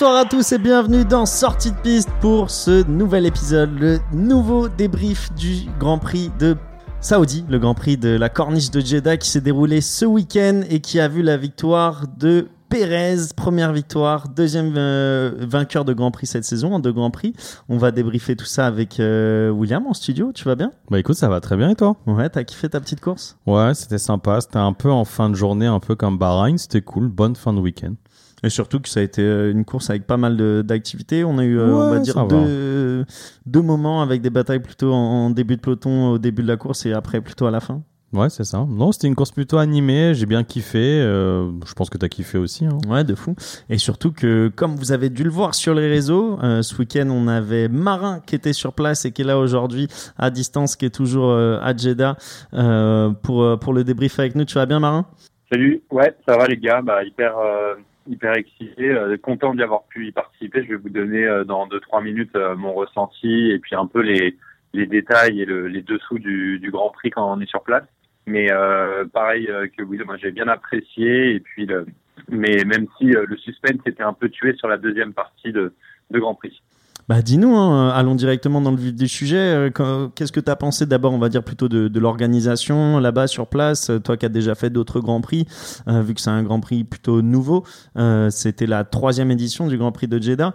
Bonsoir à tous et bienvenue dans Sortie de piste pour ce nouvel épisode, le nouveau débrief du Grand Prix de Saoudi, le Grand Prix de la Corniche de Jeddah qui s'est déroulé ce week-end et qui a vu la victoire de Pérez, première victoire, deuxième euh, vainqueur de Grand Prix cette saison, en deux Grands Prix. On va débriefer tout ça avec euh, William en studio, tu vas bien? Bah écoute, ça va très bien et toi? Ouais, t'as kiffé ta petite course? Ouais, c'était sympa, c'était un peu en fin de journée, un peu comme Bahreïn, c'était cool, bonne fin de week-end. Et surtout que ça a été euh, une course avec pas mal d'activités. On a eu, euh, on va dire, deux, deux, moments avec des batailles plutôt en, début de peloton, au début de la course et après plutôt à la fin. Ouais, c'est ça. Non, c'était une course plutôt animée. J'ai bien kiffé. Euh, je pense que tu as kiffé aussi. Hein. Ouais, de fou. Et surtout que, comme vous avez dû le voir sur les réseaux, ce week-end, on avait Marin qui était sur place et qui est là aujourd'hui à distance, qui est toujours à Jeddah pour, pour le débrief avec nous. Tu vas bien, Marin? Salut. Ouais, ça va les gars. Bah, hyper hyper excité, euh, content d'y avoir pu y participer. Je vais vous donner euh, dans deux trois minutes euh, mon ressenti et puis un peu les les détails et le, les dessous du, du Grand Prix quand on est sur place. Mais pareil que vous, moi j'ai bien apprécié et puis le, mais même si le suspense était un peu tué sur la deuxième partie de, de Grand Prix. Bah dis-nous, hein, allons directement dans le vif du sujet. Euh, qu'est-ce que tu as pensé d'abord, on va dire plutôt de, l'organisation là-bas sur place Toi qui as déjà fait d'autres Grands Prix, euh, vu que c'est un Grand Prix plutôt nouveau, euh, c'était la troisième édition du Grand Prix de Jeddah.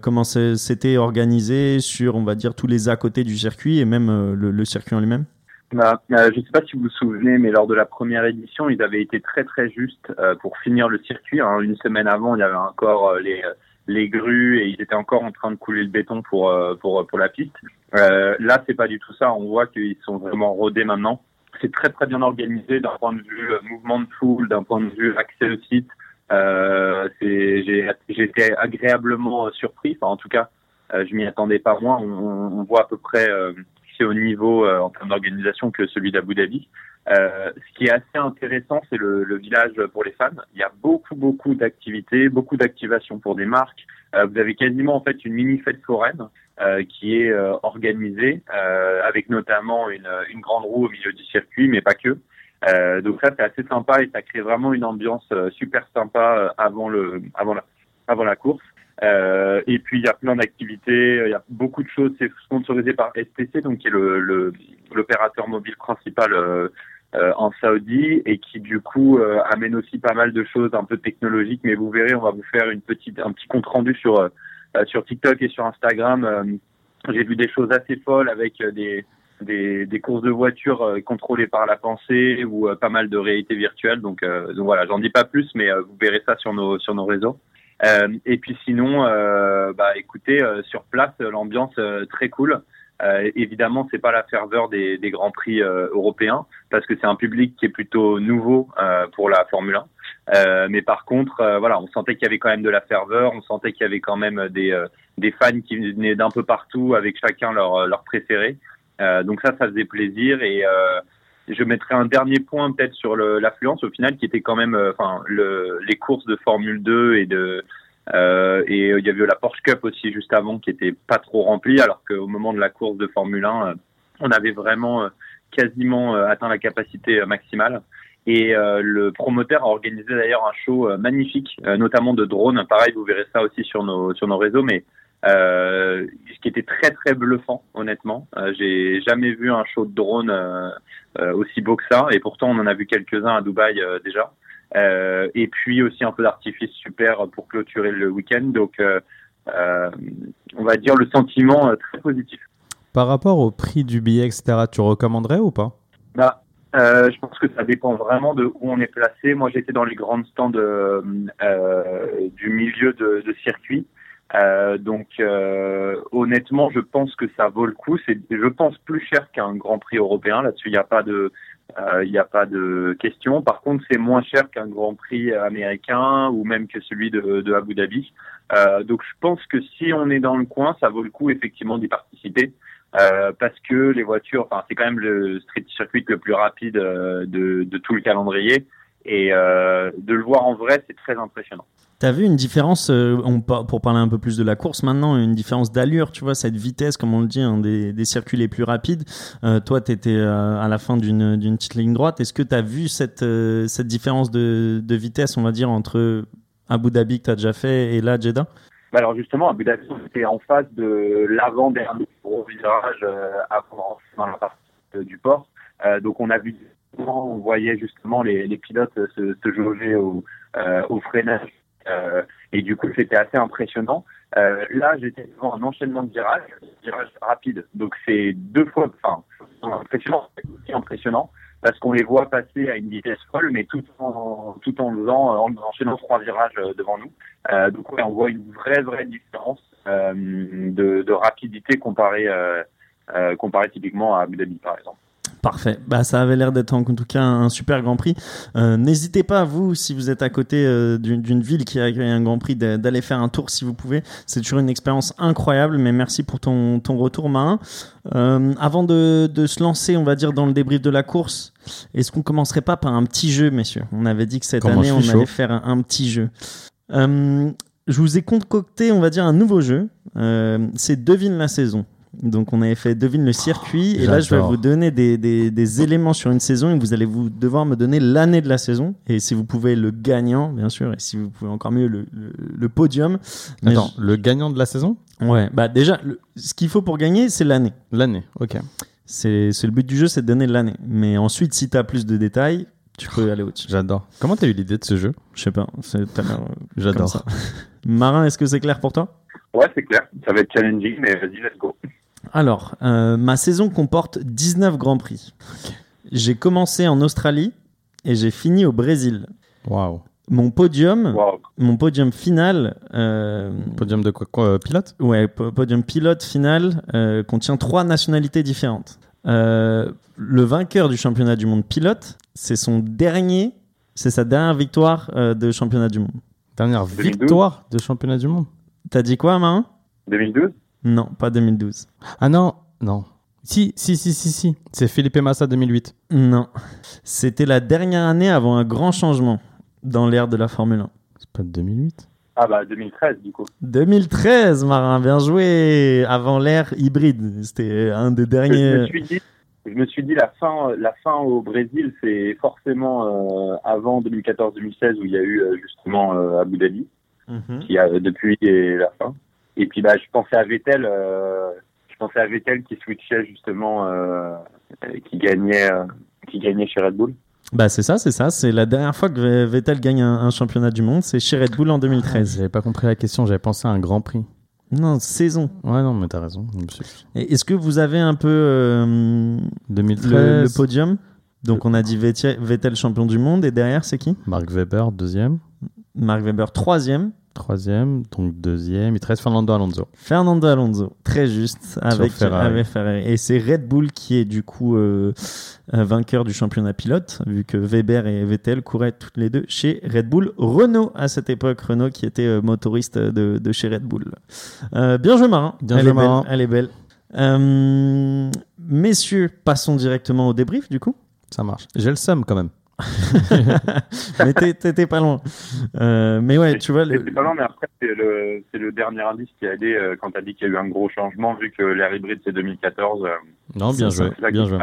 comment c'était organisé sur, on va dire, tous les à côté du circuit et même le, circuit en lui-même? Bah, je ne sais pas si vous vous souvenez, mais lors de la première édition, ils avaient été très très justes pour finir le circuit. Hein. Une semaine avant, il y avait encore les les grues et ils étaient encore en train de couler le béton pour euh, pour pour la piste. Euh, là, c'est pas du tout ça. On voit qu'ils sont vraiment rodés maintenant. C'est très très bien organisé d'un point de vue euh, mouvement de foule, d'un point de vue accès au site. Euh, j'ai été agréablement surpris. Enfin, en tout cas, je m'y attendais pas moins. On, on, voit à peu près c'est au niveau en termes d'organisation que celui d'Abu Dhabi. Euh, ce qui est assez intéressant, c'est le, le, village pour les fans. Il y a beaucoup, beaucoup d'activités, beaucoup d'activations pour des marques. Euh, vous avez quasiment en fait une mini fête foraine euh, qui est euh, organisée, euh, avec notamment une, une, grande roue au milieu du circuit, mais pas que. donc ça, c'est assez sympa et ça crée vraiment une ambiance super sympa avant le, avant la, avant la course. Euh, et puis il y a plein d'activités, il y a beaucoup de choses. C'est sponsorisé par STC, donc qui est le l'opérateur mobile principal euh, euh, en Saoudi et qui du coup amène aussi pas mal de choses un peu technologiques. Mais vous verrez, on va vous faire une petite, un petit compte rendu sur sur TikTok et sur Instagram. J'ai vu des choses assez folles avec des des, des courses de voitures contrôlées par la pensée ou pas mal de réalité virtuelle. Donc, donc voilà, j'en dis pas plus, mais vous verrez ça sur nos sur nos réseaux. Et puis sinon, bah écoutez, sur place, l'ambiance très cool. Euh, évidemment, c'est pas la ferveur des, grands prix euh, européens parce que c'est un public qui est plutôt nouveau euh, pour la Formule 1. Euh, mais par contre, euh, voilà, on sentait qu'il y avait quand même de la ferveur, on sentait qu'il y avait quand même des des fans qui venaient d'un peu partout avec chacun leur leur préféré. donc ça, ça faisait plaisir et je mettrai un dernier point peut-être sur l'affluence au final qui était quand même, enfin, le, les courses de Formule 2 et de euh, et il y avait la Porsche Cup aussi juste avant qui était pas trop remplie, alors qu'au moment de la course de Formule 1, euh, on avait vraiment euh, quasiment atteint la capacité maximale. Et le promoteur a organisé d'ailleurs un show magnifique, notamment de drones. Pareil, vous verrez ça aussi sur nos sur nos réseaux, mais ce qui était très très bluffant, honnêtement. J'ai jamais vu un show de drone aussi beau que ça, et pourtant on en a vu quelques-uns à Dubaï déjà. Euh, et puis aussi un peu d'artifice super pour clôturer le week-end. Donc, euh, euh, on va dire le sentiment très positif. Par rapport au prix du billet, etc., tu recommanderais ou pas? Bah, euh, je pense que ça dépend vraiment de où on est placé. Moi, j'étais dans les grandes stands euh, du milieu de, de circuit. Euh, donc, honnêtement, je pense que ça vaut le coup. C'est, je pense, plus cher qu'un Grand Prix européen. Là-dessus, il n'y a pas de, il n'y a pas de question. Par contre, c'est moins cher qu'un Grand Prix américain ou même que celui de, de Abu Dhabi. Euh, donc, je pense que si on est dans le coin, ça vaut le coup effectivement d'y participer. Euh, parce que les voitures, enfin, c'est quand même le street circuit le plus rapide euh, de, de tout le calendrier. Et euh, de le voir en vrai, c'est très impressionnant. T'as vu une différence, euh, pour parler un peu plus de la course maintenant, une différence d'allure, tu vois, cette vitesse, comme on le dit, un des, circuits les plus rapides. Euh, toi, tu étais euh, à la fin d'une petite ligne droite. Est-ce que tu as vu cette, cette différence de, vitesse, on va dire, entre Abu Dhabi que tu as déjà fait et là Jeddah? Bah alors justement, Abu Dhabi, était en face de l'avant-dernier gros virage avant dans la partie du port. Donc on a vu, on voyait justement les, les pilotes se, se jauger au, au freinage. Euh, et du coup, c'était assez impressionnant. Euh, là, j'étais devant un enchaînement de virages, virages rapides. Donc c'est deux fois, enfin, impressionnant, impressionnant parce qu'on les voit passer à une vitesse folle, mais tout en tout en faisant en enchaînant trois virages euh, devant nous. Euh, donc on voit une vraie vraie différence euh, de, de, rapidité comparée euh, comparée typiquement à Abu Dhabi par exemple. Parfait. Bah, ça avait l'air d'être en tout cas un super Grand Prix. Euh, N'hésitez pas, vous, si vous êtes à côté euh, d'une ville qui a accueilli un Grand Prix, d'aller faire un tour si vous pouvez. C'est toujours une expérience incroyable. Mais merci pour ton, ton retour, Marin. Euh, avant de, de, se lancer, on va dire, dans le débrief de la course, est-ce qu'on commencerait pas par un petit jeu, messieurs? On avait dit que cette Comment année, on chaud. allait faire un, un petit jeu. Euh, je vous ai concocté, on va dire, un nouveau jeu. C'est devine la saison. Donc on avait fait devine le circuit et là je vais vous donner des, des, des éléments sur une saison et vous allez vous devoir me donner l'année de la saison et si vous pouvez le gagnant bien sûr et si vous pouvez encore mieux le, le, le podium. Mais Attends, le gagnant de la saison? Ouais bah déjà le- ce qu'il faut pour gagner c'est l'année. L'année, ok. C'est c'est le but du jeu c'est de donner l'année. Mais ensuite si tu as plus de détails tu peux aller au-dessus. J'adore. Comment t'as eu l'idée de ce jeu? Je sais pas. euh, J'adore. ça. Marin est-ce que c'est clair pour toi? Ouais, c'est clair. Ça va être challenging, mais vas-y, let's go. Alors, euh, ma saison comporte 19 grands prix. J'ai commencé en Australie et j'ai fini au Brésil. Waouh. Mon podium, Wow. mon podium final, euh, Podium de quoi, quoi euh, Pilote? Ouais, po- podium pilote final euh, contient trois nationalités différentes. Euh, le vainqueur du championnat du monde pilote, c'est son dernier, c'est sa dernière victoire euh, de championnat du monde. Dernière 2012. victoire de championnat du monde. T'as dit quoi, Marin? 2012 Non, pas 2012. Ah non, non. Si, si, si, si, si. C'est Philippe Massa 2008. Non, c'était la dernière année avant un grand changement dans l'ère de la Formule 1. C'est pas 2008 Ah bah 2013 du coup. 2013, Marin, bien joué. Avant l'ère hybride, c'était un des Je me derniers. suis dit, je me suis dit la fin, la fin au Brésil, c'est forcément euh, avant 2014-2016 où il y a eu euh, justement euh, Abu Dhabi, Mhm. qui a depuis la fin. Et puis bah je pensais à Vettel, euh, je pensais à Vettel qui switchait justement, euh, qui gagnait, euh, qui gagnait chez Red Bull. Bah c'est ça, c'est ça. C'est la dernière fois que Vettel gagne un, un championnat du monde, c'est chez Red Bull en 2013. J'avais pas compris la question, j'avais pensé à un grand prix. Non, saison. Ouais, non, mais t'as raison. Est-ce que vous avez un peu euh, 2013. le, le podium? Donc on a dit Vettel, Vettel champion du monde et derrière c'est qui? Mark Webber, deuxième. Mark Webber troisième. Troisième, donc deuxième. Il te reste Fernando Alonso. Fernando Alonso, très juste, avec Ferrari. avec Ferrari. Et c'est Red Bull qui est du coup euh, vainqueur du championnat pilote, vu que Weber et Vettel couraient toutes les deux chez Red Bull. Renault à cette époque, Renault qui était euh, motoriste de, de chez Red Bull. Euh, bien joué Marin, Bien elle joué, est belle, Marin. elle est belle. Messieurs, passons directement au débrief du coup. Ça marche. J'ai le seum quand même. mais t'es- t'étais pas loin. Euh, mais ouais, tu vois, le- C'est pas loin, mais après, c'est le, c'est le dernier indice qui a aidé euh, quand tu as dit qu'il y a eu un gros changement, vu que l'ère hybride c'est 2014. euh, Non, bien joué. Bien joué.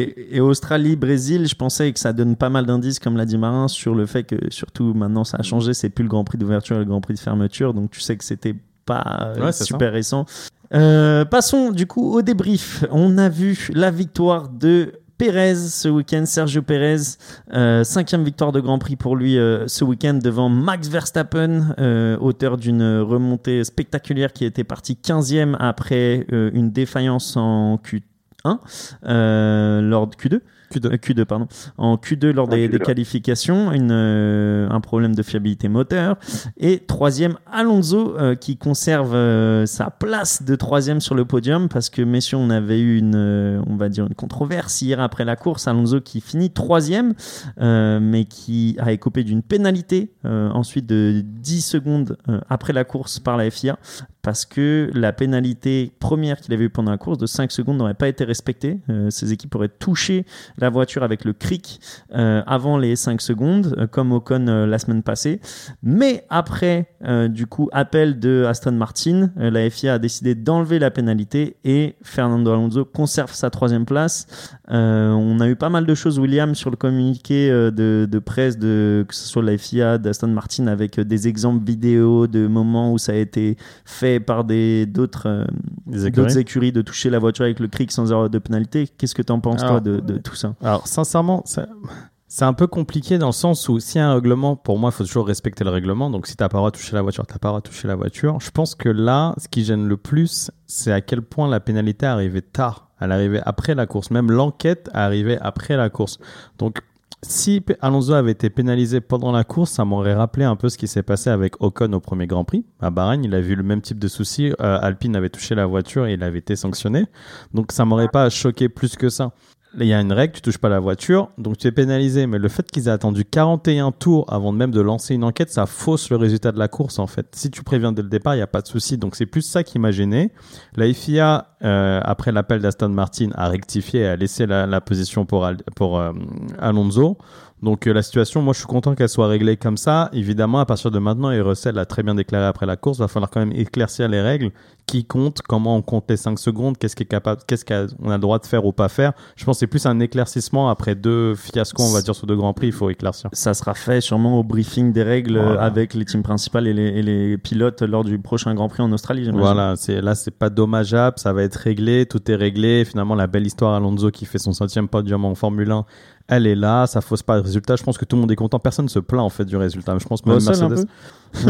Et, et Australie, Brésil, je pensais que ça donne pas mal d'indices, comme l'a dit Marin, sur le fait que surtout maintenant ça a changé, c'est plus le Grand Prix d'ouverture et le Grand Prix de fermeture, donc tu sais que c'était pas euh, Ouais, super récent. Euh, passons du coup au débrief. On a vu la victoire de Pérez ce week-end, Sergio Pérez, euh, cinquième victoire de Grand Prix pour lui euh, ce week-end devant Max Verstappen, euh, auteur d'une remontée spectaculaire qui était parti 15e après une défaillance en Q1, euh, lors de Q2. Q2. Euh, Q2 pardon en Q2 lors En des, Q2, des ouais. qualifications une, euh, un problème de fiabilité moteur et troisième Alonso euh, qui conserve euh, sa place de troisième sur le podium parce que messieurs on avait eu une on va dire une controverse hier après la course Alonso qui finit troisième mais qui a écopé d'une pénalité ensuite de 10 secondes après la course par la FIA parce que la pénalité première qu'il avait eu pendant la course de 5 secondes n'aurait pas été respectée. Euh, ces équipes auraient touché la voiture avec le cric euh, avant les 5 secondes, euh, comme Ocon euh, la semaine passée. Mais après, euh, du coup, appel de Aston Martin, la FIA a décidé d'enlever la pénalité et Fernando Alonso conserve sa troisième place. On a eu pas mal de choses, William, sur le communiqué de, de presse, de, que ce soit la FIA, d'Aston Martin, avec des exemples vidéo de moments où ça a été fait par des d'autres euh, d'autres écuries. écuries de toucher la voiture avec le cric sans avoir de pénalité. Qu'est-ce que tu en penses, toi, Alors, de, de tout ça? Alors, sincèrement, ça- c'est un peu compliqué dans le sens où y a un règlement, pour moi, il faut toujours respecter le règlement. Donc, si t'as pas le droit de toucher la voiture, t'as pas le droit de toucher la voiture. Je pense que là, ce qui gêne le plus, c'est à quel point la pénalité est arrivée tard. Elle arrivée après la course. Même l'enquête arrivée après la course. Donc, si Alonso avait été pénalisé pendant la course, ça m'aurait rappelé un peu ce qui s'est passé avec Ocon au premier Grand Prix. À Bahreïn, il a vu le même type de souci. Euh, Alpine avait touché la voiture et il avait été sanctionné. Donc ça m'aurait pas choqué plus que ça. Il y a une règle, tu touches pas la voiture, donc tu es pénalisé. Mais le fait qu'ils aient attendu 41 tours avant même de lancer une enquête, ça fausse le résultat de la course en fait. Si tu préviens dès le départ, il n'y a pas de souci. Donc c'est plus ça qui m'a gêné. La FIA, euh, après l'appel d'Aston Martin, a rectifié et a laissé la, position pour euh, Alonso. Donc euh, la situation, moi je suis content qu'elle soit réglée comme ça. Évidemment, à partir de maintenant, et Russell l'a très bien déclaré après la course, va falloir quand même éclaircir les règles. Qui compte, comment on compte les 5 secondes, qu'est-ce est capable, qu'est-ce qu'on a le droit de faire ou pas faire? Je pense que c'est plus un éclaircissement après deux fiascos, on va dire, sur deux grands prix, il faut éclaircir. Ça sera fait sûrement au briefing des règles euh, Voilà. avec les teams principales et les, et les pilotes lors du prochain Grand Prix en Australie. j'imagine. Voilà, c'est là c'est pas dommageable, ça va être réglé, tout est réglé. Finalement, la belle histoire Alonso qui fait son centième podium en Formule 1, elle est là, ça fausse pas le résultat. Je pense que tout le monde est content, personne ne se plaint en fait du résultat. Je pense même Russell, Mercedes.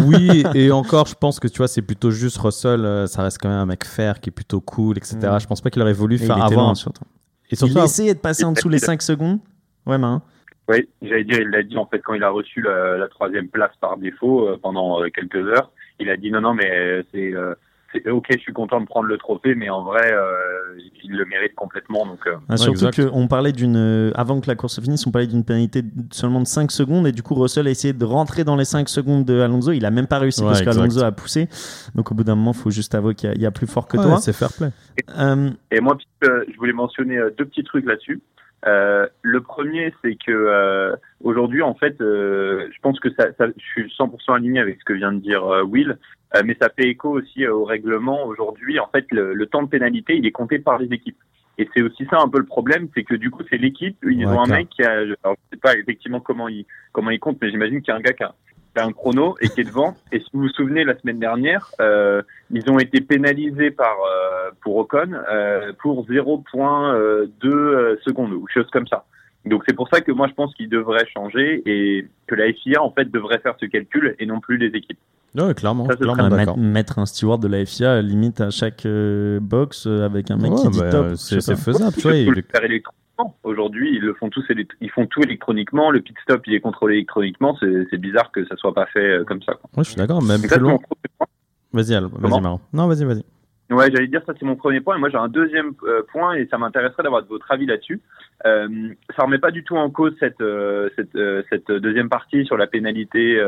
Oui, et encore, je pense que tu vois, c'est plutôt juste Russell, euh, ça reste quand même un mec fair qui est plutôt cool, etc. Mm. Je pense pas qu'il aurait voulu Et il faire loin, un- surtout. Et surtout, il essayait de passer en dessous les Il- 5 secondes. Ouais, Marin. Oui, j'allais dire, il l'a dit en fait quand il a reçu la, la troisième place par défaut euh, pendant euh, quelques heures. Il a dit non, non, mais euh, c'est, euh, c'est ok, je suis content de prendre le trophée, mais en vrai, euh, il le mérite complètement. Donc, euh, Ah, surtout exact. qu'on parlait d'une. euh, Avant que la course se finisse, on parlait d'une pénalité de seulement de 5 secondes. Et du coup, Russell a essayé de rentrer dans les 5 secondes de Alonso. Il a même pas réussi Ouais, parce qu'Alonso a poussé. Donc, au bout d'un moment, il faut juste avouer qu'il y, a- il y a plus fort que ouais, toi. c'est fair play. Euh, Et moi, euh, je voulais mentionner euh, deux petits trucs là-dessus. Euh, le premier, c'est que euh, aujourd'hui, en fait, euh, je pense que ça, ça, je suis 100% aligné avec ce que vient de dire euh, Will, euh, mais ça fait écho aussi au règlement. Aujourd'hui, en fait, le, le temps de pénalité, il est compté par les équipes. Et c'est aussi ça un peu le problème, c'est que du coup, c'est l'équipe. Ils Ouais, ont un mec qui a, alors, je sais pas effectivement comment il comment il compte, mais j'imagine qu'il y a un gars qui a, qui a un chrono et qui est devant. Et si vous vous souvenez, la semaine dernière, euh, ils ont été pénalisés par euh, pour Ocon euh, pour 0.2 euh, secondes ou chose comme ça. Donc c'est pour ça que moi je pense qu'il devrait changer et que la FIA en fait devrait faire ce calcul et non plus les équipes. Ouais, clairement, Ça, ce clairement Ouais, d'accord. mettre, mettre un steward de la FIA limite à chaque euh, box avec un mec Ouais, qui dit bah, top. c'est faisable, tu vois. Il faut il- le faire électroniquement. Aujourd'hui, ils le font tous, ils font tout électroniquement. Le pit stop, il est contrôlé électroniquement. C'est bizarre que ça soit pas fait comme ça. quoi. Ouais, je suis d'accord, même plus loin. Vas-y, vas-y, Marron. Non, vas-y, vas-y. Ouais, j'allais dire ça, c'est mon premier point. Et moi, j'ai un deuxième euh, point et ça m'intéresserait d'avoir votre avis là-dessus. Euh, ça remet pas du tout en cause cette euh, cette, euh, cette deuxième partie sur la pénalité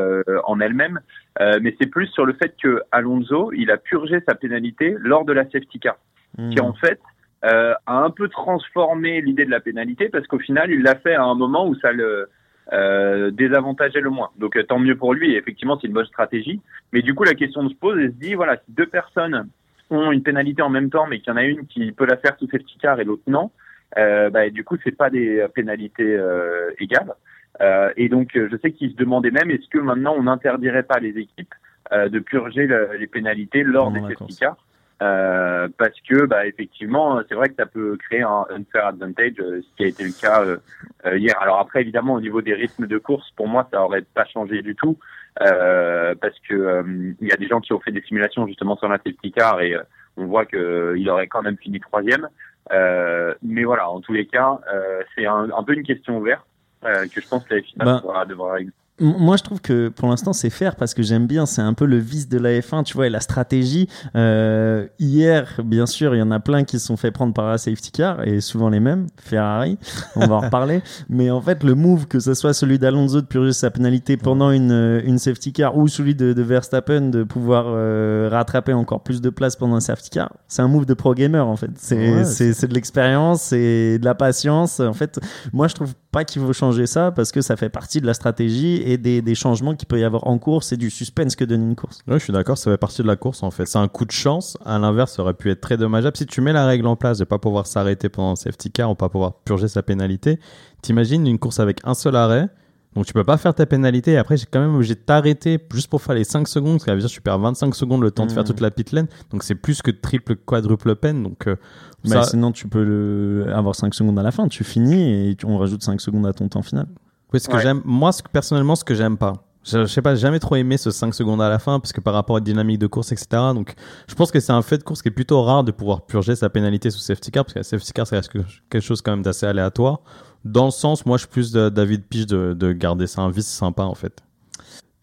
en elle-même, mais c'est plus sur le fait que Alonso, il a purgé sa pénalité lors de la safety car, Hmm. qui en fait a un peu transformé l'idée de la pénalité parce qu'au final, il l'a fait à un moment où ça le euh, désavantageait le moins. Donc euh, tant mieux pour lui. Et effectivement, c'est une bonne stratégie. Mais du coup, la question se pose et se dit voilà, si deux personnes ont une pénalité en même temps, mais qu'il y en a une qui peut la faire sous safety car et l'autre non, euh, bah, du coup, c'est pas des pénalités euh, égales. Euh, et donc, je sais qu'ils se demandaient même est-ce que maintenant on n'interdirait pas les équipes euh, de purger le- les pénalités lors des safety cars euh, parce que bah effectivement c'est vrai que ça peut créer un unfair advantage euh, ce qui a été le cas euh, euh, hier alors après évidemment au niveau des rythmes de course pour moi ça aurait pas changé du tout euh, parce que euh, il y a des gens qui ont fait des simulations justement sur la safety car et euh, on voit que il aurait quand même fini troisième euh, mais voilà en tous les cas euh, c'est un, un peu une question ouverte euh, que je pense que la FIA Ben, devra, devra. Moi, je trouve que pour l'instant, c'est faire parce que j'aime bien. C'est un peu le vice de la F1, tu vois, et la stratégie. Euh, hier, bien sûr, il y en a plein qui se sont fait prendre par la safety car et souvent les mêmes. Ferrari, on va en reparler. Mais en fait, le move, que ce soit celui d'Alonso de purger sa pénalité pendant une, euh, une safety car ou celui de, de Verstappen de pouvoir euh, rattraper encore plus de place pendant un safety car, c'est un move de pro gamer en fait. C'est Ouais, c'est c'est de l'expérience, c'est de la patience. En fait, moi, je trouve qu'il faut changer ça parce que ça fait partie de la stratégie et des, des changements qu'il peut y avoir en course et du suspense que donne une course. Ouais, je suis d'accord, ça fait partie de la course en fait. C'est un coup de chance. À l'inverse, ça aurait pu être très dommageable. Si tu mets la règle en place de pas pouvoir s'arrêter pendant un safety car ou pas pouvoir purger sa pénalité, t'imagines une course avec un seul arrêt. Donc tu peux pas faire ta pénalité et après j'ai quand même obligé de t'arrêter juste pour faire les 5 secondes, parce veut dire que tu perds 25 secondes le temps de faire Mhm. toute la pit lane. Donc c'est plus que triple, quadruple peine. Donc euh, Mais ça- sinon, tu peux le- avoir 5 secondes à la fin. Tu finis et tu- on rajoute 5 secondes à ton temps final. Oui, ce que Ouais. j'aime, moi, ce que- personnellement, ce que j'aime pas. Je, je sais pas, jamais trop aimé ce 5 secondes à la fin, parce que par rapport à la dynamique de course, etc. Donc, je pense que c'est un fait de course qui est plutôt rare de pouvoir purger sa pénalité sous safety car, parce que la safety car, que- quelque chose quand même d'assez aléatoire. Dans le sens, moi, je suis plus de- d'avis de pige de, de garder ça un vice sympa, en fait.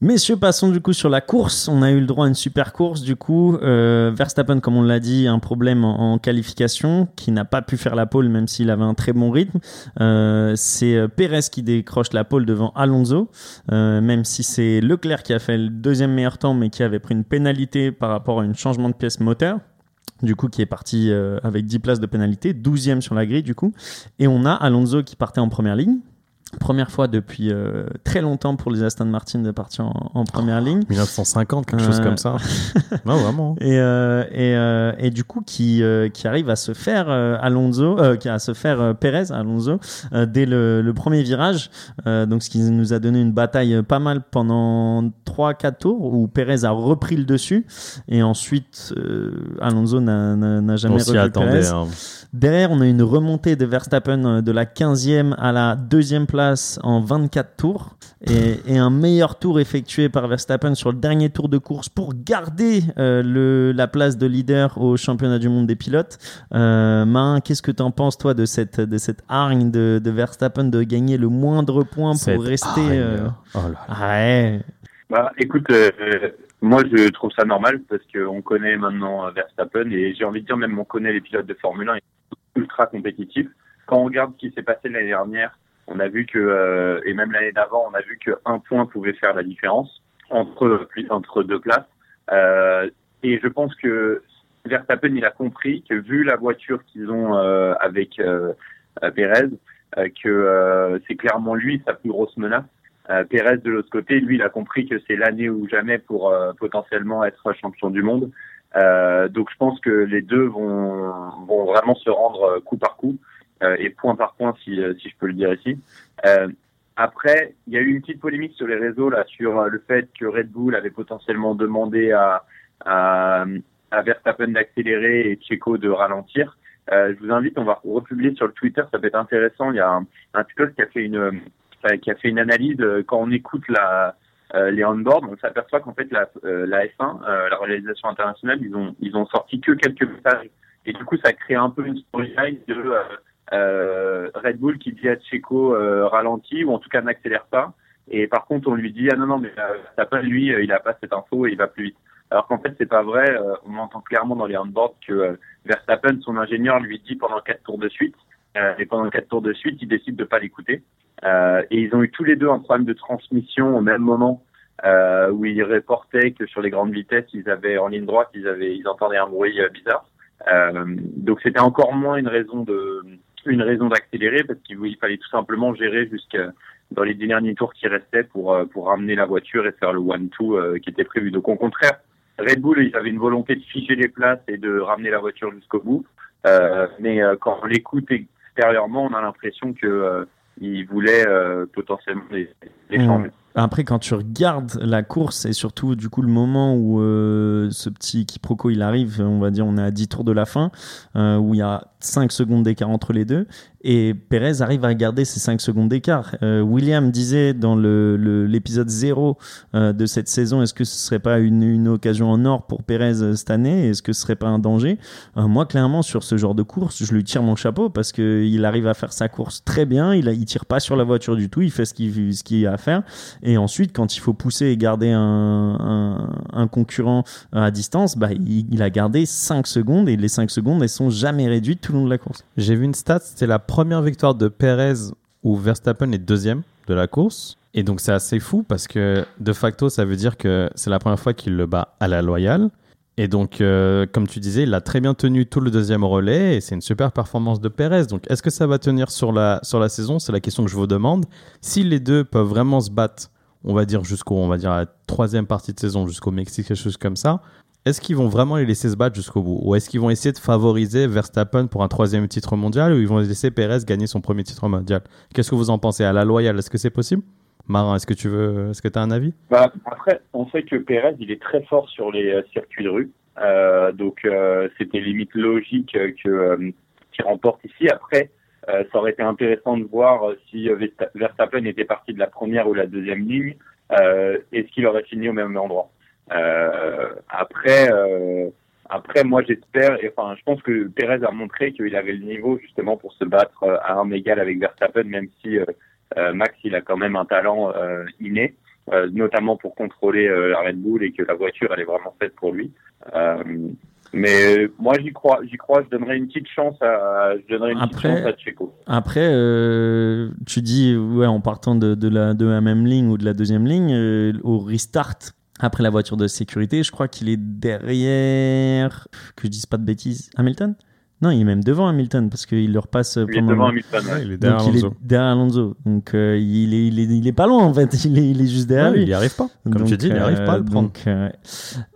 Messieurs, passons du coup sur la course. On a eu le droit à une super course. Du coup, euh, Verstappen, comme on l'a dit, un problème en, qualification, qui n'a pas pu faire la pole même s'il avait un très bon rythme. Euh, c'est euh, Perez qui décroche la pole devant Alonso, même si c'est Leclerc qui a fait le deuxième meilleur temps, mais qui avait pris une pénalité par rapport à un changement de pièce moteur. Du coup, qui est parti avec 10 places de pénalité, 12e sur la grille, du coup. Et on a Alonso qui partait en première ligne. Première fois depuis euh, très longtemps pour les Aston Martin de partir en, en première ligne. 1950, quelque chose Euh. comme ça. non, vraiment. Et, euh, et, et du coup, qui, qui arrive à se faire Alonso, qui a à se faire Perez, Alonso, dès le, le premier virage. Donc, ce qui nous a donné une bataille pas mal pendant 3-4 tours où Perez a repris le dessus. Et ensuite, Alonso n'a- jamais On s'y revu attendait. Perez. hein. Derrière, on a une remontée de Verstappen de la 15e à la deuxième place en 24 tours et, et un meilleur tour effectué par Verstappen sur le dernier tour de course pour garder euh, le, la place de leader au championnat du monde des pilotes. Euh, Marin, qu'est-ce que tu en penses toi de cette, de cette hargne de, de Verstappen de gagner le moindre point Cette pour rester... euh, Oh là là. Ouais, Bah, écoute, euh, moi je trouve ça normal parce qu'on connaît maintenant Verstappen et j'ai envie de dire même on connaît les pilotes de Formule 1 ils sont ultra compétitifs. Quand on regarde ce qui s'est passé l'année dernière, on a vu que euh, et même l'année d'avant, on a vu que un point pouvait faire la différence entre entre deux places. Euh, et je pense que Verstappen il a compris que vu la voiture qu'ils ont euh, avec euh, Perez, euh, que euh, c'est clairement lui sa plus grosse menace. Pérez de l'autre côté, lui, il a compris que c'est l'année ou jamais pour potentiellement être champion du monde. Donc je pense que les deux vont, vont vraiment se rendre coup par coup et point par point, si, euh, si je peux le dire ici. Euh, après, il y a eu une petite polémique sur les réseaux là sur euh, le fait que Red Bull avait potentiellement demandé à, à, Verstappen d'accélérer et Checo de ralentir. Euh, je vous invite, on va republier sur le Twitter, ça peut être intéressant. Il y a un, un qui a fait une euh, qui a fait une analyse euh, quand on écoute la euh, les on-board, on s'aperçoit qu'en fait la, euh, la F1, euh, la réalisation internationale, ils ont ils ont sorti que quelques messages et du coup ça crée un peu une storyline euh, Red Bull qui dit à Checo euh, ralenti ou en tout cas n'accélère pas. Et par contre on lui dit ah non non mais euh, Verstappen lui euh, il a pas cette info et il va plus vite. Alors qu'en fait c'est pas vrai euh, on entend clairement dans les on-board que euh, Verstappen son ingénieur lui dit pendant quatre tours de suite et pendant quatre tours de suite il décide de pas l'écouter. Et ils ont eu tous les deux un problème de transmission au même moment où ils reportaient que sur les grandes vitesses, ils avaient en ligne droite, ils avaient, ils entendaient un bruit bizarre. Donc c'était encore moins une raison de, une raison d'accélérer parce qu'il il fallait tout simplement gérer jusqu'à dans les derniers tours qui restaient pour euh, pour ramener la voiture et faire le one-two euh, qui était prévu. Donc au contraire, Red Bull, ils avaient une volonté de figer les places et de ramener la voiture jusqu'au bout. Euh, mais quand on l'écoute extérieurement, on a l'impression que euh, il voulait euh, potentiellement les, les Mmh. changer. Après, quand tu regardes la course et surtout du coup le moment où euh, ce petit quiproquo il arrive, on va dire on est à 10 tours de la fin, euh, où il y a 5 secondes d'écart entre les deux, et Perez arrive à garder ces 5 secondes d'écart. Euh, William disait dans l'épisode le, 0 euh, de cette saison, est-ce que ce serait pas une, une, occasion en or pour Perez euh, cette année? Est-ce que ce serait pas un danger? Moi, clairement, sur ce genre de course, je lui tire mon chapeau parce qu'il arrive à faire sa course très bien, il, il tire pas sur la voiture du tout, il fait ce qu'il ce a à faire. Et ensuite, quand il faut pousser et garder un, un, concurrent à distance, bah, il, il a gardé 5 secondes et les 5 secondes, elles sont jamais réduites. Tout de la course. J'ai vu une stat, c'était la première victoire de Perez où Verstappen est deuxième de la course. Et donc c'est assez fou parce que de facto, ça veut dire que c'est la première fois qu'il le bat à la loyale. Et donc, euh, comme tu disais, il a très bien tenu tout le deuxième relais et c'est une super performance de Perez. Donc, est-ce que ça va tenir sur la, sur la saison? C'est la question que je vous demande. Si les deux peuvent vraiment se battre, on va dire jusqu'au, on va dire la troisième partie de saison, jusqu'au Mexique, quelque chose comme ça, est-ce qu'ils vont vraiment les laisser se battre jusqu'au bout? Ou est-ce qu'ils vont essayer de favoriser Verstappen pour un troisième titre mondial ou ils vont laisser Perez gagner son premier titre mondial? Qu'est-ce que vous en pensez? À la loyale, est-ce que c'est possible? Marin, est-ce que tu veux, est-ce que tu as un avis? Bah, Après, on sait que Perez, il est très fort sur les euh, circuits de rue. Euh, donc, euh, c'était limite logique que qu'il remporte ici. Après, ça aurait été intéressant de voir si Verstappen était parti de la première ou la deuxième ligne. est-ce qu'il aurait fini au même endroit? Après, euh, après, moi, j'espère, enfin, je pense que Perez a montré qu'il avait le niveau justement pour se battre euh, à armes égales avec Verstappen, même si Max, il a quand même un talent inné, notamment pour contrôler la Red Bull et que la voiture, elle est vraiment faite pour lui. Mais moi, j'y crois, j'y crois. Je donnerais une petite chance à, je donnerais une après, petite chance à Checo. Après, euh, tu dis, ouais, en partant de, de, la, de la même ligne ou de la deuxième ligne, euh, au restart, après la voiture de sécurité, je crois qu'il est derrière, que je dise pas de bêtises, Hamilton? Non, il est même devant Hamilton parce qu'il leur passe. Il est devant Hamilton. il est derrière Donc, Alonso. Il est derrière Alonso. Donc euh, il, est, il, est, il est pas loin en fait. Il est, il est juste derrière Ouais, lui. il y arrive pas. Comme Donc, tu dis, il n'y arrive pas à le euh, prendre. donc, euh,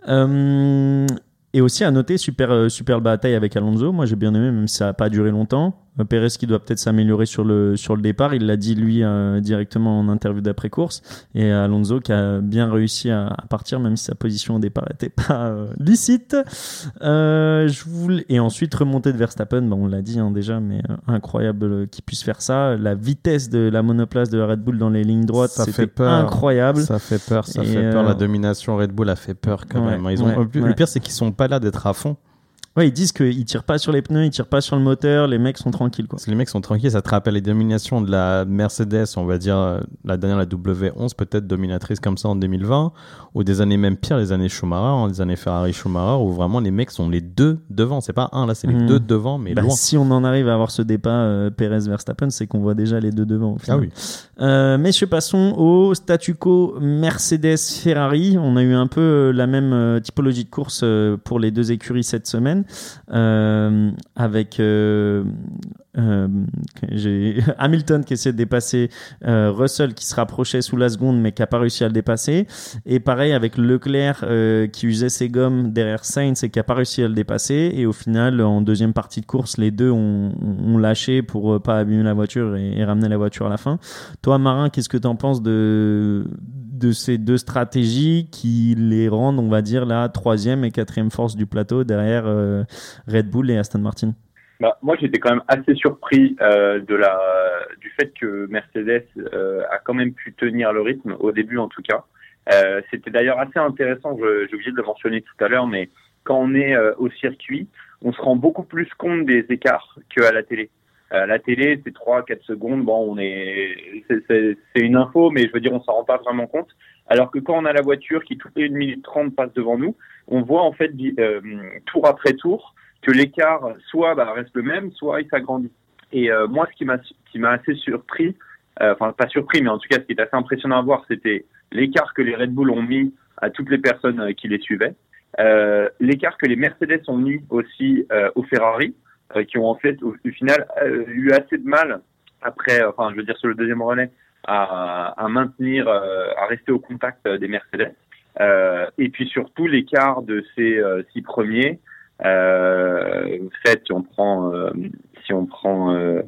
euh, et aussi à noter, super, euh, super bataille avec Alonso. Moi j'ai bien aimé, même si ça n'a pas duré longtemps. Euh, Pérez qui doit peut-être s'améliorer sur le, sur le départ. Il l'a dit lui euh, directement en interview d'après-course. Et Alonso qui a bien réussi à, à partir, même si sa position au départ n'était pas euh, licite. Euh, je voulais... Et ensuite remonter de Verstappen, bah, on l'a dit hein, déjà, mais incroyable qu'il puisse faire ça. La vitesse de la monoplace de Red Bull dans les lignes droites, Ça fait peur. incroyable. Ça fait peur, ça Et, fait peur. La domination Red Bull a fait peur quand Ouais, même. Ils ont, ouais, le plus- ouais. Le pire, c'est qu'ils sont pas là d'être à fond. Ouais, ils disent qu'ils tirent pas sur les pneus, ils tirent pas sur le moteur, les mecs sont tranquilles quoi. Parce que les mecs sont tranquilles, ça te rappelle les dominations de la Mercedes, on va dire la dernière, la W11, peut-être dominatrice comme ça en 2020, ou des années même pires, les années Schumacher, hein, les années Ferrari Schumacher, où vraiment les mecs sont les deux devant. C'est pas un là, c'est les Mhm. deux devant, mais Bah, loin. si on en arrive à avoir ce débat euh, Perez-Verstappen, c'est qu'on voit déjà les deux devant. au Ah oui. Euh, messieurs, passons au statu quo Mercedes-Ferrari. On a eu un peu euh, la même euh, typologie de course euh, pour les deux écuries cette semaine, euh, avec euh, euh, Hamilton qui essaie de dépasser Russell qui se rapprochait sous la seconde mais qui n'a pas réussi à le dépasser. Et pareil avec Leclerc qui usait ses gommes derrière Sainz et qui n'a pas réussi à le dépasser. Et au final, en deuxième partie de course, les deux ont, lâché pour pas abîmer la voiture et, ramener la voiture à la fin. Toi, Marin, qu'est-ce que tu en penses de ces deux stratégies qui les rendent, on va dire, la troisième et quatrième force du plateau derrière euh, Red Bull et Aston Martin Bah, moi, j'étais quand même assez surpris euh, de la, du fait que Mercedes euh, a quand même pu tenir le rythme, au début en tout cas. C'était d'ailleurs assez intéressant, j'ai oublié de le mentionner tout à l'heure, mais quand on est au circuit, on se rend beaucoup plus compte des écarts qu'à la télé. Euh, la télé, c'est 3-4 secondes, bon, on est, c'est- une info, mais je veux dire, on s'en rend pas vraiment compte. Alors que quand on a la voiture qui toutes les 1 minute 30 passe devant nous, on voit en fait euh, tour après tour que l'écart soit bah, reste le même, soit il s'agrandit. Et euh, moi, ce qui m'a qui m'a assez surpris, euh, enfin pas surpris, mais en tout cas, ce qui est assez impressionnant à voir, c'était l'écart que les Red Bull ont mis à toutes les personnes euh, qui les suivaient, euh, l'écart que les Mercedes ont mis aussi aux Ferrari, qui ont en fait au, final euh, eu assez de mal après, enfin je veux dire sur le deuxième relais, à, à maintenir, euh, à rester au contact euh, des Mercedes. Euh, et puis surtout l'écart de ces euh, six premiers, euh, fait si on prend euh, si on prend euh,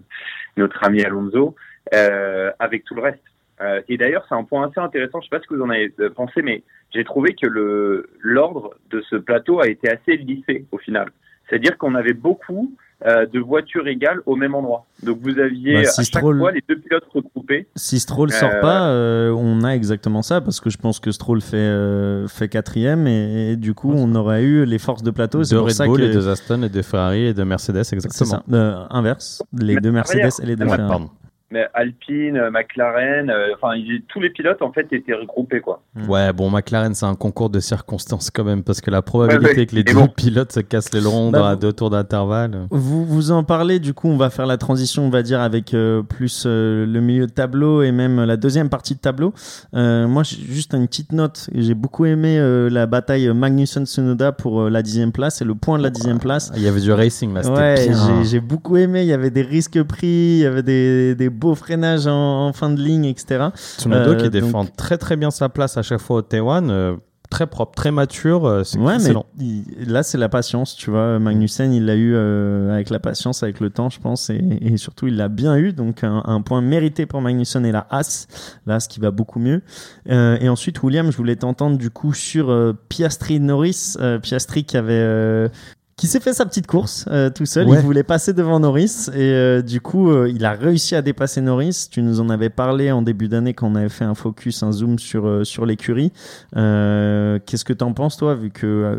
notre ami Alonso, euh, avec tout le reste. Euh, et d'ailleurs, c'est un point assez intéressant. Je sais pas ce que vous en avez euh, pensé, mais j'ai trouvé que le l'ordre de ce plateau a été assez lissé au final. C'est-à-dire qu'on avait beaucoup euh, de voitures égales au même endroit. Donc vous aviez Bah, à chaque Stroll- fois les deux pilotes regroupés. Si Stroll sort Euh, pas, euh, on a exactement ça parce que je pense que Stroll fait euh, fait quatrième et, et du coup on aurait eu les forces de plateau. C'est de pour Red ça Bull que et de Aston et de Ferrari et de Mercedes, c'est exactement. ça. Euh, inverse, les Mais deux Mercedes et les deux Ouais, Ferrari. pardon. Mais Alpine, euh, McLaren, euh, enfin tous les pilotes en fait étaient regroupés quoi. Mm. Ouais, bon, McLaren, c'est un concours de circonstances quand même, parce que la probabilité Ouais, ouais. que les deux bon. pilotes se cassent les longs Bah, à deux tours d'intervalle. Vous vous en parlez, du coup, on va faire la transition, on va dire, avec euh, plus euh, le milieu de tableau et même la deuxième partie de tableau. Euh, moi, juste une petite note. J'ai beaucoup aimé euh, la bataille Magnussen-Tsunoda pour euh, la dixième place et le point de la dixième place. Il y avait du racing là, c'était Ouais, j'ai- beaucoup aimé. Il y avait des risques pris, il y avait des, des beaux freinages en, en fin de ligne, etc. Tsunoda Euh, qui donc- défend très très bien sa place à chaque fois au T1, euh, très propre, très mature, euh, c'est Ouais, mais excellent. il- là, c'est la patience, tu vois. Magnussen, il l'a eu euh, avec la patience, avec le temps, je pense, et, et surtout, il l'a bien eu. Donc, un, un point mérité pour Magnussen et la As, la As qui va beaucoup mieux. Euh, et ensuite, William, je voulais t'entendre du coup sur euh, Piastri-Norris. Euh, Piastri qui avait euh, qui s'est fait sa petite course euh, tout seul. Ouais. Il voulait passer devant Norris et euh, du coup, euh, il a réussi à dépasser Norris. Tu nous en avais parlé en début d'année quand on avait fait un focus, un zoom sur sur l'écurie. Qu'est-ce que t'en penses toi, vu que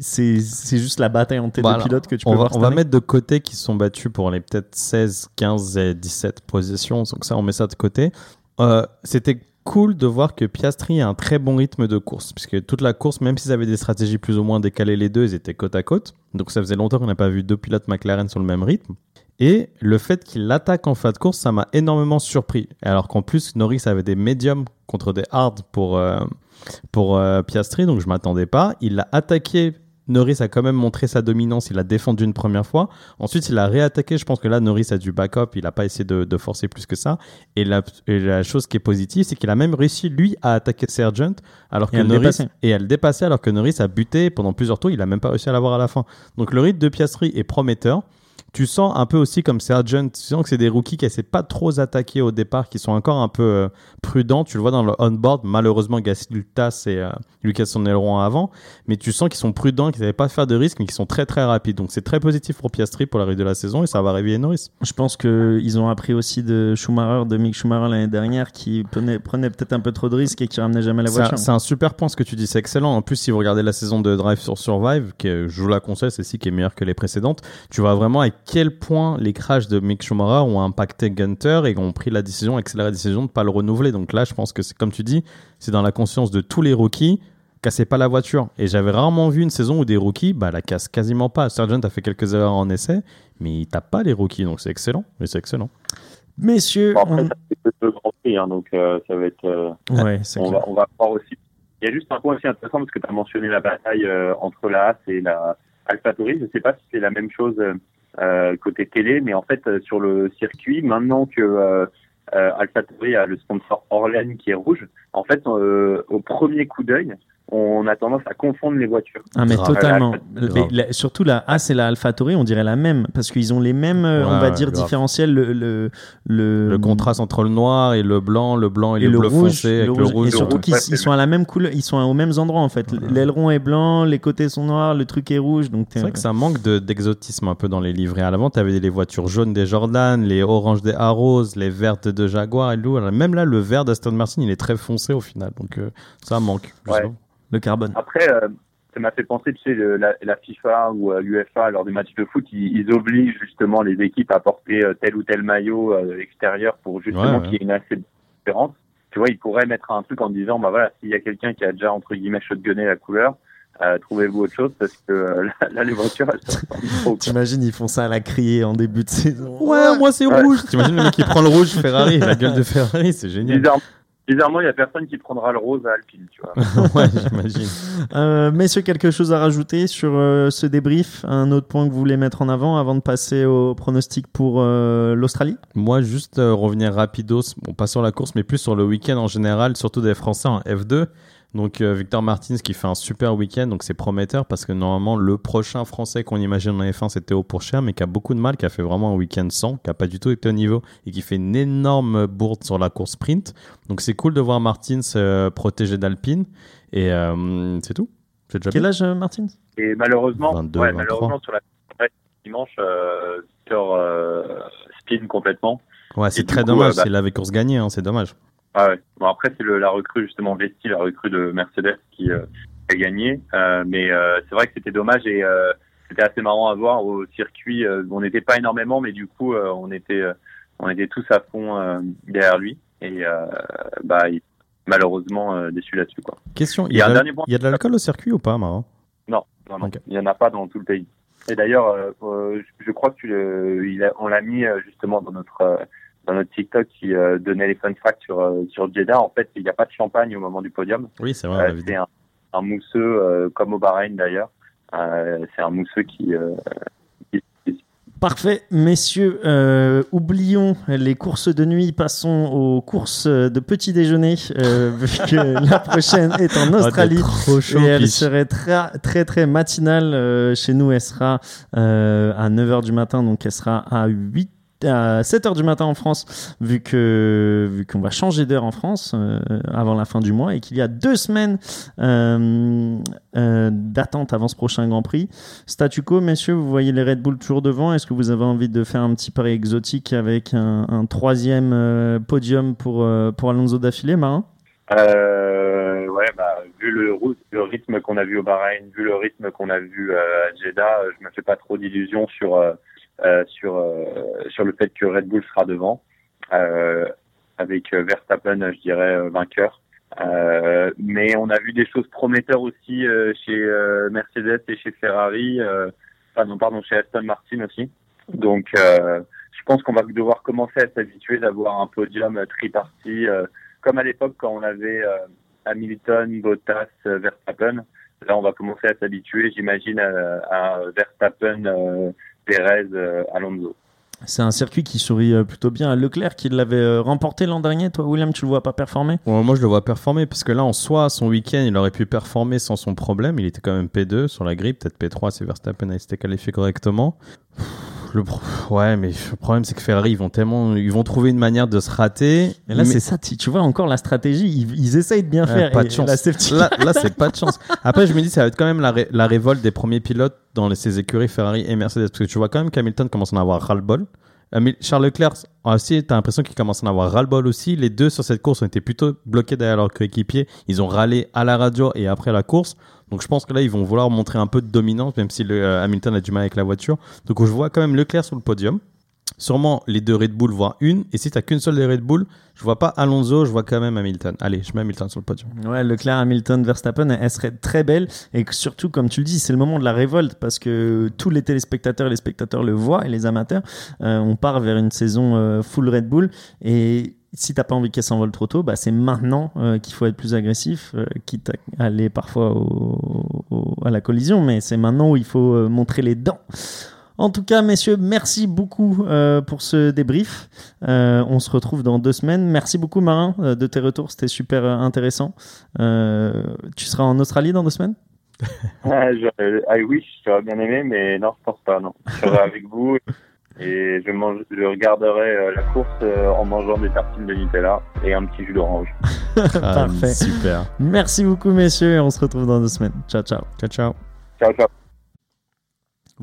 c'est juste la bataille deux alors, pilotes que tu peux On va, on va mettre de côté qui sont battus pour les peut-être 16, 15 et 17 positions. Donc ça, on met ça de côté. C'était cool de voir que Piastri a un très bon rythme de course. Puisque toute la course, même s'ils avaient des stratégies plus ou moins décalées les deux, ils étaient côte à côte. Donc ça faisait longtemps qu'on n'a pas vu deux pilotes McLaren sur le même rythme. Et le fait qu'il attaque en fin de course, ça m'a énormément surpris. Alors qu'en plus, Norris avait des médiums contre des hards pour, euh, pour euh, Piastri, donc je m'attendais pas. Il l'a attaqué. Norris a quand même montré sa dominance, il a défendu une première fois. Ensuite, il a réattaqué. Je pense que là, Norris a du backup, il n'a pas essayé de, de forcer plus que ça. Et la, et la chose qui est positive, c'est qu'il a même réussi, lui, à attaquer Sergeant, alors Et que à le Norris, dépasser. et à le dépasser, alors que Norris a buté pendant plusieurs tours, il a même pas réussi à l'avoir à la fin. Donc le rythme de Piastri est prometteur. Tu sens un peu aussi comme Sergeant, tu sens que c'est des rookies qui essaient pas trop attaquer au départ, qui sont encore un peu euh, prudents. Tu le vois dans le on-board. Malheureusement, tasse et euh, lui casse son aileron avant. Mais tu sens qu'ils sont prudents, qu'ils n'avaient pas faire de risques, mais qu'ils sont très très rapides. Donc c'est très positif pour Piastri pour la rue de la saison et ça va réveiller Norris. Je pense que ils ont appris aussi de Schumacher, de Mick Schumacher l'année dernière, qui prenait, prenait peut-être un peu trop de risques et qui ramenait jamais la C'est voiture. C'est un super point ce que tu dis, c'est excellent. En plus, si vous regardez la saison de Drive sur Survive, qui est- je vous la conseille, celle-ci qui est meilleure que les précédentes, tu vois vraiment à quel point les crashs de Mick Schumacher ont impacté Gunter et ont pris la décision, accéléré la décision de pas le renouveler. Donc là, je pense que c'est comme tu dis, c'est dans la conscience de tous les rookies. Cassez pas la voiture. Et j'avais rarement vu une saison où des rookies, bah, la cassent quasiment pas. Sargent a fait quelques erreurs en essai, mais il tape pas les rookies, donc c'est excellent. Mais c'est excellent. Messieurs, Bon, après, on- ça fait deux grands prix, hein, donc euh, ça va être. euh, ouais, c'est on clair. va, on va voir aussi. Il y a juste un point aussi intéressant parce que tu as mentionné la bataille euh, entre la Haas et la AlphaTauri. Je ne sais pas si c'est la même chose côté télé, mais en fait euh, sur le circuit, maintenant que euh, euh, AlphaTauri a le sponsor Orlen qui est rouge, en fait euh, au premier coup d'œil, on a tendance à confondre les voitures. Ah mais Grave. totalement. Mais la- surtout la As et la AlphaTauri, on dirait la même parce qu'ils ont les mêmes, euh, Ouais, on va dire grave. différentiels. Le le le, Le contraste entre le noir et le blanc, le blanc et, et le, le bleu rouge, foncé le avec le rouge. et surtout qu'ils c'est ils sont à la même couleur, ils sont aux mêmes endroits en fait. L'aileron est blanc, les côtés sont noirs, le truc est rouge. Donc C'est vrai que ça manque de- d'exotisme un peu dans les livrets. À l'avant, tu avais les voitures jaunes des Jordan, les oranges des Arrows, les vertes de Jaguar et. Alors, Même là, le vert d'Aston Martin, il est très foncé au final. Donc euh, ça manque. Le carbone. Après, euh, ça m'a fait penser, tu sais, le- la, la FIFA ou euh, l'UFA lors des matchs de foot, ils, ils obligent justement les équipes à porter euh, tel ou tel maillot euh, extérieur pour justement Ouais, ouais. qu'il y ait une assez différence. Tu vois, ils pourraient mettre un truc en disant, bah voilà, s'il y a quelqu'un qui a déjà entre guillemets shotgunné la couleur, euh, trouvez-vous autre chose parce que euh, là, là, les voitures, elles. T'imagines, ils font ça à la criée en début de saison. Ouais, moi c'est Ouais. rouge. T'imagines le mec qui prend le rouge Ferrari, la gueule de Ferrari, c'est génial. Bizarrement, bizarrement, il y a personne qui prendra le rose à Alpine, tu vois. ouais, j'imagine. Euh, messieurs, quelque chose à rajouter sur euh, ce débrief? Un autre point que vous voulez mettre en avant avant de passer au pronostic pour euh, l'Australie? Moi, juste euh, revenir rapidos, bon, pas sur la course, mais plus sur le week-end en général, surtout des Français en F2. Donc, euh, Victor Martins qui fait un super week-end, donc c'est prometteur parce que normalement, le prochain Français qu'on imagine en F1, c'est Théo Pourchère, mais qui a beaucoup de mal, qui a fait vraiment un week-end sans, qui a pas du tout été au niveau et qui fait une énorme bourde sur la course sprint. Donc, c'est cool de voir Martins euh, protégé d'Alpine. Et euh, c'est tout. C'est déjà Quel âge, euh, Martins? Et malheureusement, 22, ouais, 23. malheureusement sur la ouais, dimanche sur spin complètement. Ouais, c'est très dommage. Bah, il avait course gagnée, hein, c'est dommage. Ah ouais. Bon après c'est la recrue justement Vesti, la recrue de Mercedes qui a gagné. mais c'est vrai que c'était dommage et c'était assez marrant à voir au circuit. on n'était pas énormément, mais du coup on était on était tous à fond derrière lui et bah il malheureusement euh, déçu là-dessus. Quoi. Question, il y, a, un il y a de l'alcool au circuit ou pas, Marin? Non, non, non. il n'y en a pas dans tout le pays. Et d'ailleurs, euh, euh, je crois que tu il a, on l'a mis justement dans notre dans notre TikTok qui donnait les fun facts sur sur Jeddah. En fait, il n'y a pas de champagne au moment du podium. Oui, c'est vrai. c'est un, un, mousseux comme au Bahreïn d'ailleurs. c'est un mousseux qui, Parfait, messieurs. Euh, oublions les courses de nuit, passons aux courses de petit déjeuner, euh, vu que la prochaine est en ah, Australie et elle serait très très très matinale. Euh, chez nous, elle sera à 9h du matin, donc elle sera à 8 à 7h du matin en France, vu que vu qu'on va changer d'heure en France euh, avant la fin du mois et qu'il y a deux semaines euh, euh, d'attente avant ce prochain Grand Prix. Statu quo, messieurs, vous voyez les Red Bull toujours devant. Est-ce que vous avez envie de faire un petit pari exotique avec un, troisième podium pour, pour Alonso d'affilée, Marin? Ouais, bah, vu le, rythme qu'on a vu au Bahreïn, vu le rythme qu'on a vu à Jeddah, je me fais pas trop d'illusions sur sur euh, sur le fait que Red Bull sera devant, euh, avec Verstappen, je dirais vainqueur. Euh, mais on a vu des choses prometteurs aussi chez Mercedes et chez Ferrari, pardon, pardon, chez Aston Martin aussi. Donc, je pense qu'on va devoir commencer à s'habituer d'avoir un podium triparti, comme à l'époque quand on avait Hamilton, Bottas, Verstappen. Là, on va commencer à s'habituer, j'imagine, à, à Verstappen, Perez, euh, Alonso. C'est un circuit qui sourit euh, plutôt bien à Leclerc, qui l'avait euh, remporté l'an dernier. Toi, William, tu le vois pas performer? Moi, je le vois performer, parce que là, en soi, son week-end, il aurait pu performer sans son problème. Il était quand même P2 sur la grille, peut-être P3 si Verstappen a été qualifié correctement. Le ouais, mais le problème c'est que Ferrari ils vont tellement, ils vont trouver une manière de se rater. Et là c'est ça, tu vois encore la stratégie, ils, essayent de bien faire. Pas de chance. Là, là c'est pas de chance. Après je me dis ça va être quand même la, la révolte des premiers pilotes dans les, ces écuries Ferrari et Mercedes parce que tu vois quand même qu'Hamilton commence à en avoir ras le bol. Charles Leclerc aussi, t'as l'impression qu'il commence à en avoir ras-le-bol aussi. Les deux sur cette course ont été plutôt bloqués derrière leur coéquipier. Ils ont râlé à la radio et après la course. Donc je pense que là, ils vont vouloir montrer un peu de dominance, même si euh, Hamilton a du mal avec la voiture. Donc je vois quand même Leclerc sur le podium. Sûrement les deux Red Bull, voire une. Et si t'as qu'une seule des Red Bull, je vois pas Alonso, je vois quand même Hamilton. Allez, je mets Hamilton sur le podium. Ouais, Leclerc, Hamilton, Verstappen, elle serait très belle. Et surtout, comme tu le dis, c'est le moment de la révolte parce que tous les téléspectateurs, les spectateurs le voient et les amateurs. Euh, on part vers une saison euh, full Red Bull. Et si t'as pas envie qu'elle s'envole trop tôt, bah c'est maintenant euh, qu'il faut être plus agressif, quitte à aller parfois à la collision, mais c'est maintenant où il faut montrer les dents. En tout cas, messieurs, merci beaucoup euh, pour ce débrief. Euh, on se retrouve dans deux semaines. Merci beaucoup, Marin, euh, de tes retours. C'était super intéressant. tu seras en Australie dans deux semaines? Ah, ah, oui, j'aurais bien aimé, mais non, je pense pas. Non, je serai avec vous et je, mange, je regarderai la course en mangeant des tartines de Nutella et un petit jus d'orange. Parfait. Super. Merci beaucoup, messieurs, et on se retrouve dans deux semaines. Ciao, ciao. Ciao, ciao. Ciao, ciao.